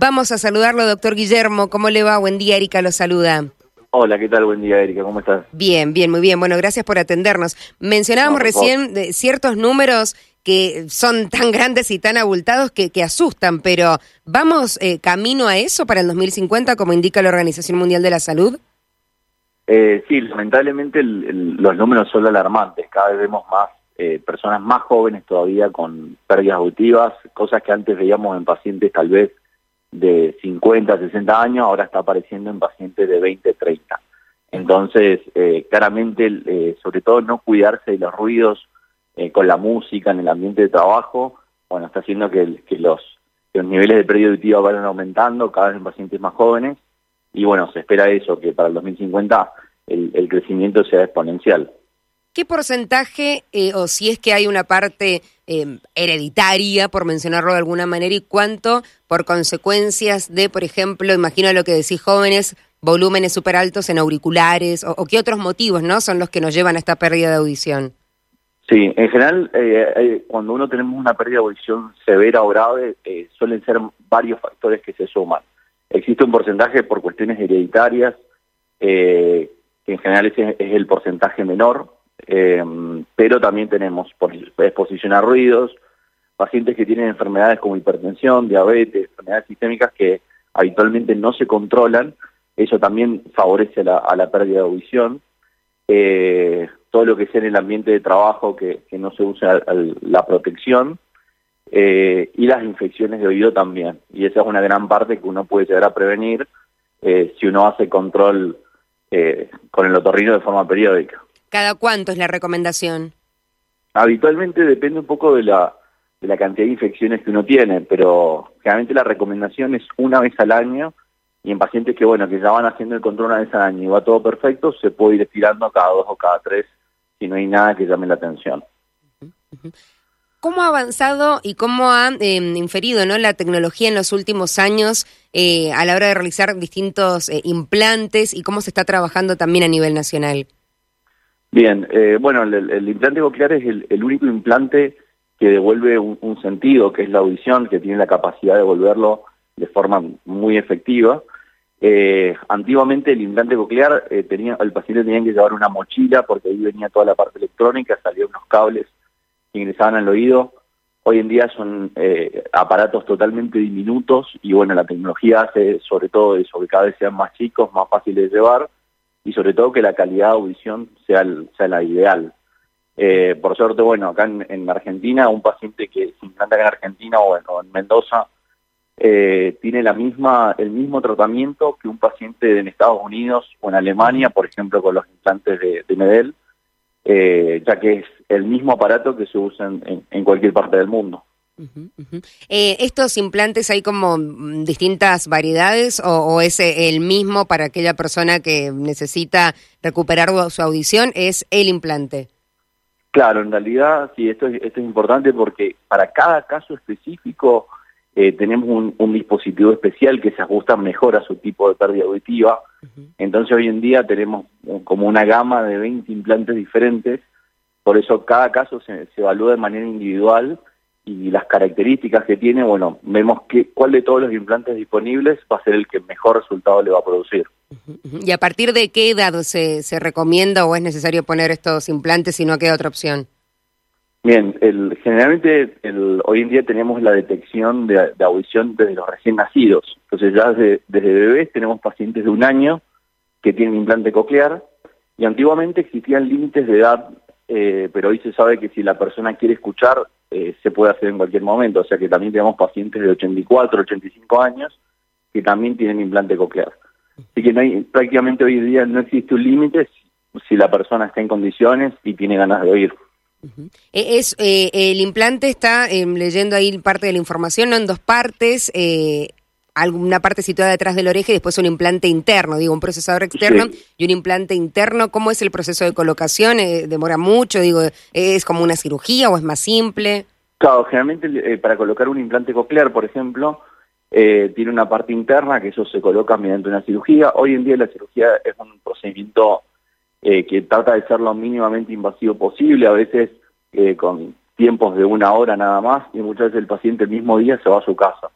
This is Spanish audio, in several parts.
Vamos a saludarlo, doctor Guillermo. ¿Cómo le va? Buen día, Erika lo saluda. Hola, ¿qué tal? Buen día, Erika. ¿Cómo estás? Bien, bien, muy bien. Bueno, gracias por atendernos. Mencionábamos recién ciertos números que son tan grandes y tan abultados que, asustan, pero ¿vamos eh, camino a eso para el 2050, como indica la Organización Mundial de la Salud? Eh, sí, lamentablemente los números son alarmantes. Cada vez vemos más eh, personas más jóvenes todavía con pérdidas auditivas, cosas que antes veíamos en pacientes tal vez de 50, 60 años, ahora está apareciendo en pacientes de 20, 30. Entonces, eh, claramente, eh, sobre todo no cuidarse de los ruidos eh, con la música en el ambiente de trabajo, bueno, está haciendo que, los, los, niveles de pérdida auditiva vayan aumentando cada vez en pacientes más jóvenes y bueno, se espera eso, que para el 2050 el, el crecimiento sea exponencial. ¿Qué porcentaje, eh, o si es que hay una parte eh, hereditaria, por mencionarlo de alguna manera, y cuánto por consecuencias de, por ejemplo, imagino lo que decís jóvenes, volúmenes súper altos en auriculares, o, qué otros motivos no son los que nos llevan a esta pérdida de audición? Sí, en general, eh, cuando uno tenemos una pérdida de audición severa o grave, suelen ser varios factores que se suman. Existe un porcentaje por cuestiones hereditarias, que en general ese es el porcentaje menor, eh, pero también tenemos exposición a ruidos, pacientes que tienen enfermedades como hipertensión, diabetes, enfermedades sistémicas que habitualmente no se controlan, eso también favorece a la pérdida de audición. Eh, todo lo que sea en el ambiente de trabajo que, no se usa la protección eh, y las infecciones de oído también. Y esa es una gran parte que uno puede llegar a prevenir si uno hace control con el otorrino de forma periódica. ¿Cada cuánto es la recomendación? Habitualmente depende un poco de la, de la cantidad de infecciones que uno tiene, pero generalmente la recomendación es una vez al año y en pacientes que, bueno, que ya van haciendo el control una vez al año y va todo perfecto, se puede ir estirando cada dos o cada tres si no hay nada que llame la atención. ¿Cómo ha avanzado y cómo ha em, inferido ¿no? la tecnología en los últimos años eh, a la hora de realizar distintos eh, implantes y cómo se está trabajando también a nivel nacional? Bien, eh, bueno, el, implante coclear es el, único implante que devuelve un, sentido, que es la audición, que tiene la capacidad de devolverlo de forma muy efectiva. Eh, antiguamente el implante coclear, eh, tenía, el paciente tenía que llevar una mochila porque ahí venía toda la parte electrónica, salían unos cables que ingresaban al oído. Hoy en día son aparatos totalmente diminutos y bueno, la tecnología hace sobre todo eso, que cada vez sean más chicos, más fáciles de llevar y sobre todo que la calidad de audición sea, sea la ideal. Eh, por suerte, bueno, acá en, Argentina, un paciente que se implanta en Argentina o en, Mendoza eh, tiene la misma, el mismo tratamiento que un paciente en Estados Unidos o en Alemania, por ejemplo, con los implantes de, Medel, eh, ya que es el mismo aparato que se usa en cualquier parte del mundo. Eh, ¿Estos implantes hay como mm, distintas variedades o, es eh, el mismo para aquella persona que necesita recuperar su audición? ¿Es el implante? Claro, en realidad sí, esto es, esto es importante porque para cada caso específico eh, tenemos un, dispositivo especial que se ajusta mejor a su tipo de pérdida auditiva. Entonces hoy en día tenemos como una gama de 20 implantes diferentes, por eso cada caso se evalúa de manera individual y las características que tiene, bueno, vemos que, cuál de todos los implantes disponibles va a ser el que mejor resultado le va a producir. ¿Y a partir de qué edad se, se recomienda o es necesario poner estos implantes si no queda otra opción? Bien, el, generalmente el, hoy en día tenemos la detección de, audición desde los recién nacidos. Entonces ya desde, desde bebés tenemos pacientes de un año que tienen implante coclear y antiguamente existían límites de edad, eh, pero hoy se sabe que si la persona quiere escuchar eh, se puede hacer en cualquier momento. O sea que también tenemos pacientes de 84, 85 años que también tienen implante coclear. Así que no hay, prácticamente hoy en día no existe un límite si, la persona está en condiciones y tiene ganas de oír. Eh, es eh, El implante está, leyendo ahí parte de la información, ¿no? en dos partes. Eh, alguna parte situada detrás de la oreja y después un implante interno, digo, un procesador externo y un implante interno. ¿Cómo es el proceso de colocación? Eh, ¿Demora mucho? Digo, ¿es como una cirugía o es más simple? Claro, generalmente eh, para colocar un implante coclear, por ejemplo, eh, tiene una parte interna que eso se coloca mediante una cirugía. Hoy en día la cirugía es un procedimiento que trata de ser lo mínimamente invasivo posible, a veces con tiempos de una hora nada más y muchas veces el paciente el mismo día se va a su casa.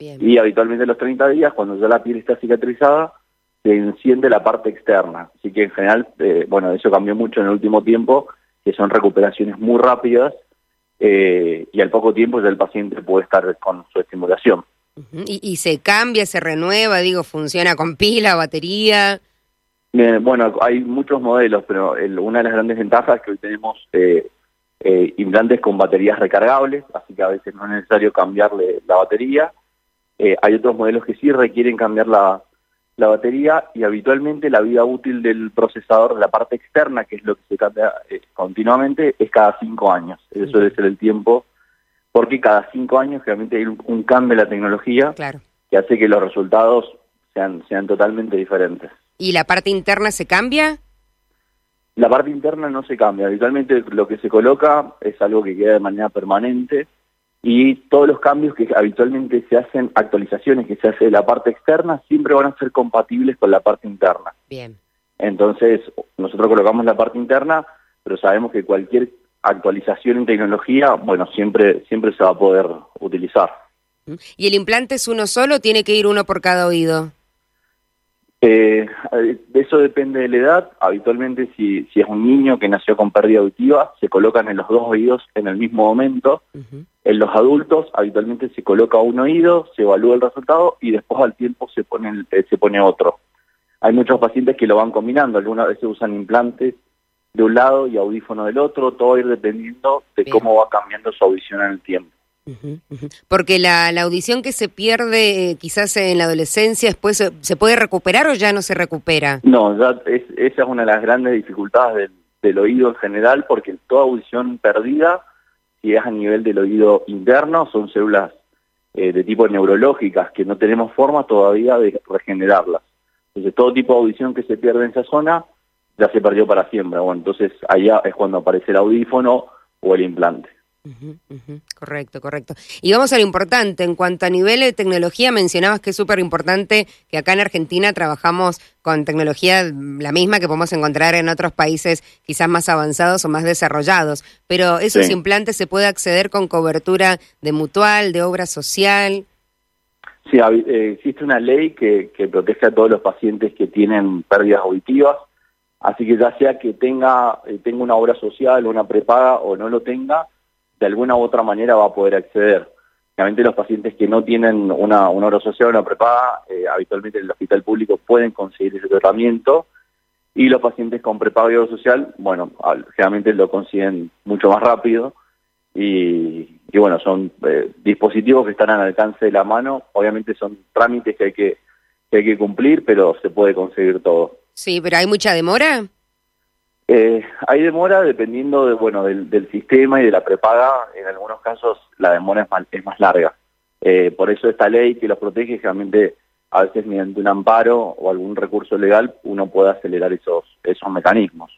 Y habitualmente a los 30 días, cuando ya la piel está cicatrizada, se enciende la parte externa. Así que en general, eh, bueno, eso cambió mucho en el último tiempo, que son recuperaciones muy rápidas eh, y al poco tiempo ya el paciente puede estar con su estimulación. ¿Y, se cambia, se renueva, digo, funciona con pila, batería? Eh, bueno, hay muchos modelos, pero una de las grandes ventajas es que hoy tenemos eh, eh, implantes con baterías recargables, así que a veces no es necesario cambiarle la batería. hay otros modelos que sí requieren cambiar la, la batería y habitualmente la vida útil del procesador, la parte externa, que es lo que se cambia continuamente, es cada cinco años. Eso debe ser el tiempo porque cada cinco años realmente hay un, cambio en la tecnología que hace que los resultados sean, sean totalmente diferentes. ¿Y la parte interna se cambia? La parte interna no se cambia. Habitualmente lo que se coloca es algo que queda de manera permanente y todos los cambios que habitualmente se hacen, actualizaciones que se hace de la parte externa, siempre van a ser compatibles con la parte interna. Bien. Entonces, nosotros colocamos la parte interna, pero sabemos que cualquier actualización en tecnología, bueno, siempre, siempre se va a poder utilizar. ¿Y el implante es uno solo o tiene que ir uno por cada oído? Eh, eso depende de la edad. Habitualmente, si, si es un niño que nació con pérdida auditiva, se colocan en los dos oídos en el mismo momento. En los adultos, habitualmente se coloca un oído, se evalúa el resultado y después al tiempo se pone, eh, se pone otro. Hay muchos pacientes que lo van combinando. Algunas veces usan implantes de un lado y audífono del otro, todo ir dependiendo de cómo va cambiando su audición en el tiempo. Porque la, la, audición que se pierde eh, quizás en la adolescencia, después se, puede recuperar o ya no se recupera? No, ya es, esa es una de las grandes dificultades del, oído en general, porque toda audición perdida, si es a nivel del oído interno, son células eh, de tipo neurológicas que no tenemos forma todavía de regenerarlas. Entonces, todo tipo de audición que se pierde en esa zona ya se perdió para siempre. Bueno, entonces allá es cuando aparece el audífono o el implante. Correcto, correcto. Y vamos a lo importante, en cuanto a nivel de tecnología, mencionabas que es súper importante que acá en Argentina trabajamos con tecnología la misma que podemos encontrar en otros países quizás más avanzados o más desarrollados, pero esos implantes se puede acceder con cobertura de mutual, de obra social. Sí, eh, existe una ley que, que protege a todos los pacientes que tienen pérdidas auditivas Así que ya sea que tenga, eh, tenga una obra social o una prepaga o no lo tenga, de alguna u otra manera va a poder acceder. Realmente los pacientes que no tienen una, una obra social una prepaga, eh, habitualmente en el hospital público pueden conseguir ese tratamiento y los pacientes con prepaga y obra social, bueno, generalmente lo consiguen mucho más rápido y, bueno, son eh, dispositivos que están al alcance de la mano, obviamente son trámites que hay que, que hay que cumplir, pero se puede conseguir todo. Sí, pero ¿hay mucha demora? Eh, hay demora dependiendo de, bueno, del, sistema y de la prepaga. En algunos casos la demora es más, es más larga. Eh, por eso esta ley que los protege, realmente a veces mediante un amparo o algún recurso legal uno puede acelerar esos, esos mecanismos.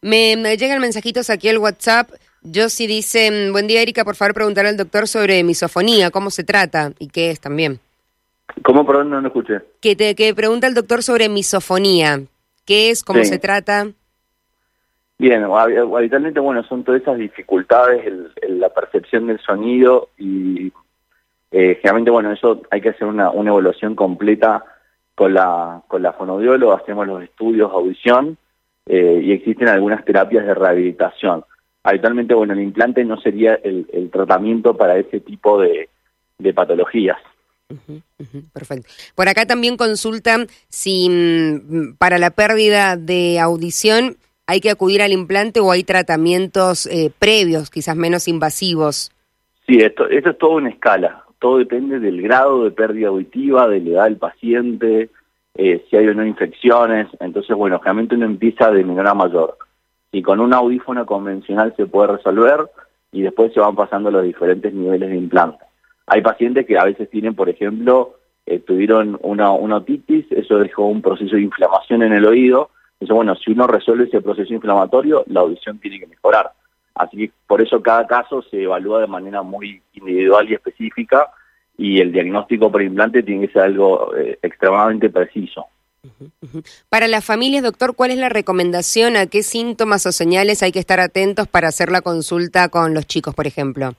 Me, llegan mensajitos aquí al WhatsApp. Yo sí dice, buen día Erika, por favor preguntar al doctor sobre misofonía, cómo se trata y qué es también. ¿Cómo, perdón, no lo escuché? Que, te, que pregunta el doctor sobre misofonía. ¿Qué es? ¿Cómo se trata? Bien, habitualmente, bueno, son todas esas dificultades en, la percepción del sonido y eh, generalmente, bueno, eso hay que hacer una, una evaluación completa con la, con la fonodióloga, hacemos los estudios, audición eh, y existen algunas terapias de rehabilitación. Habitualmente, bueno, el implante no sería el, tratamiento para ese tipo de patologías perfecto. Por acá también consultan si mm, para la pérdida de audición hay que acudir al implante o hay tratamientos eh, previos, quizás menos invasivos. Sí, esto, esto es todo una escala. Todo depende del grado de pérdida auditiva, de la edad del paciente, eh, si hay o no infecciones. Entonces, bueno, generalmente uno empieza de menor a mayor. Y con un audífono convencional se puede resolver y después se van pasando los diferentes niveles de implante. Hay pacientes que a veces tienen, por ejemplo, eh, tuvieron una, otitis, eso dejó un proceso de inflamación en el oído. Entonces, bueno, si uno resuelve ese proceso inflamatorio, la audición tiene que mejorar. Así que por eso cada caso se evalúa de manera muy individual y específica y el diagnóstico por implante tiene que ser algo eh, extremadamente preciso. Para las familias, doctor, ¿cuál es la recomendación? ¿A qué síntomas o señales hay que estar atentos para hacer la consulta con los chicos, por ejemplo?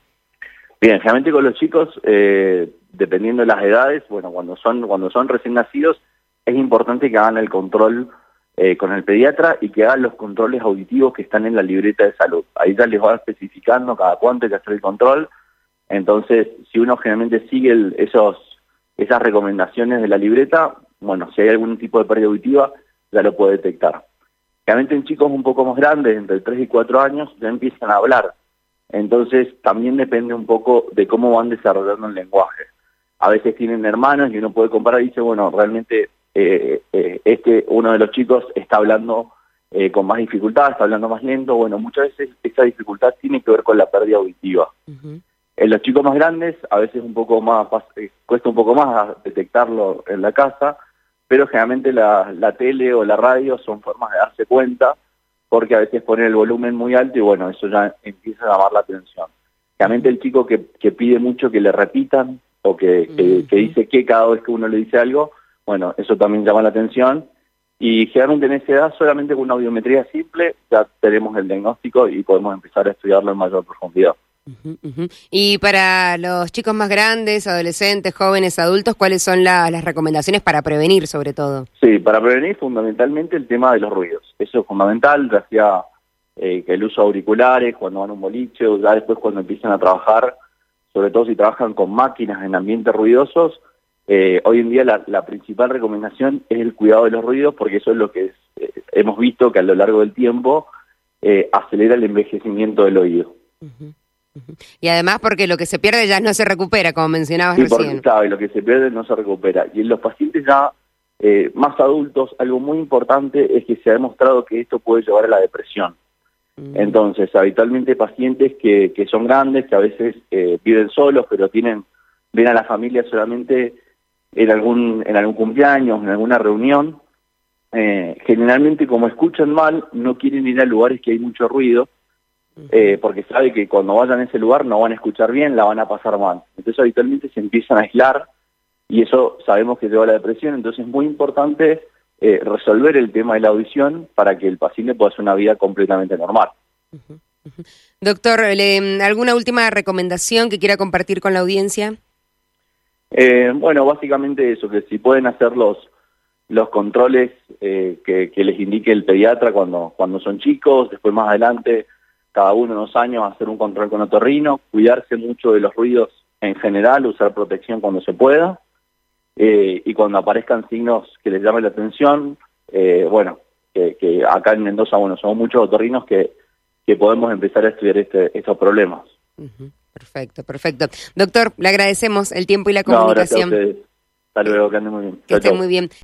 Bien, generalmente con los chicos, eh, dependiendo de las edades, bueno, cuando son, cuando son recién nacidos, es importante que hagan el control eh, con el pediatra y que hagan los controles auditivos que están en la libreta de salud. Ahí ya les va especificando cada cuánto hay que hacer el control. Entonces, si uno generalmente sigue esos, esas recomendaciones de la libreta, bueno, si hay algún tipo de pérdida auditiva, ya lo puede detectar. Realmente en chicos un poco más grandes, entre 3 y 4 años, ya empiezan a hablar. Entonces también depende un poco de cómo van desarrollando el lenguaje. A veces tienen hermanos y uno puede comparar y dice, bueno, realmente eh, eh, este, uno de los chicos está hablando eh, con más dificultad, está hablando más lento. Bueno, muchas veces esa dificultad tiene que ver con la pérdida auditiva. En los chicos más grandes, a veces un poco más, cuesta un poco más detectarlo en la casa, pero generalmente la, la tele o la radio son formas de darse cuenta porque a veces ponen el volumen muy alto y bueno, eso ya empieza a llamar la atención. Generalmente el chico que, que pide mucho que le repitan o que, que, dice que cada vez que uno le dice algo, bueno, eso también llama la atención. Y generalmente en esa edad, solamente con una audiometría simple, ya tenemos el diagnóstico y podemos empezar a estudiarlo en mayor profundidad. Y para los chicos más grandes, adolescentes, jóvenes, adultos, ¿cuáles son las recomendaciones para prevenir sobre todo? Sí, para prevenir fundamentalmente el tema de los ruidos. Eso es fundamental, ya sea eh, que el uso de auriculares cuando van a un boliche o ya después cuando empiezan a trabajar, sobre todo si trabajan con máquinas en ambientes ruidosos, eh, hoy en día la, principal recomendación es el cuidado de los ruidos porque eso es lo que eh, hemos visto que a lo largo del tiempo acelera el envejecimiento del oído. Y además porque lo que se pierde ya no se recupera, como mencionabas sí, recién. Porque, lo que se pierde no se recupera. Y en los pacientes ya eh, más adultos, algo muy importante es que se ha demostrado que esto puede llevar a la depresión. Mm. Entonces, habitualmente pacientes que, que son grandes, que a veces eh, viven solos, pero tienen ven a la familia solamente en algún en algún cumpleaños, en alguna reunión, eh, generalmente como escuchan mal, no quieren ir a lugares que hay mucho ruido eh, porque sabe que cuando vayan a ese lugar no van a escuchar bien, la van a pasar mal. Entonces habitualmente se empiezan a aislar y eso sabemos que lleva a la depresión, entonces es muy importante eh, resolver el tema de la audición para que el paciente pueda hacer una vida completamente normal. Doctor, ¿alguna última recomendación que quiera compartir con la audiencia? Eh, bueno, básicamente eso, que si pueden hacer los, los controles que, que, les indique el pediatra cuando, cuando son chicos, después más adelante cada uno unos años hacer un control con otorrino, cuidarse mucho de los ruidos en general, usar protección cuando se pueda, eh, y cuando aparezcan signos que les llamen la atención, eh, bueno, que, acá en Mendoza, bueno, somos muchos otorrinos que, que podemos empezar a estudiar este, estos problemas. Perfecto, perfecto. Doctor, le agradecemos el tiempo y la comunicación. No. Hasta luego, que anden muy bien. Que estén muy bien.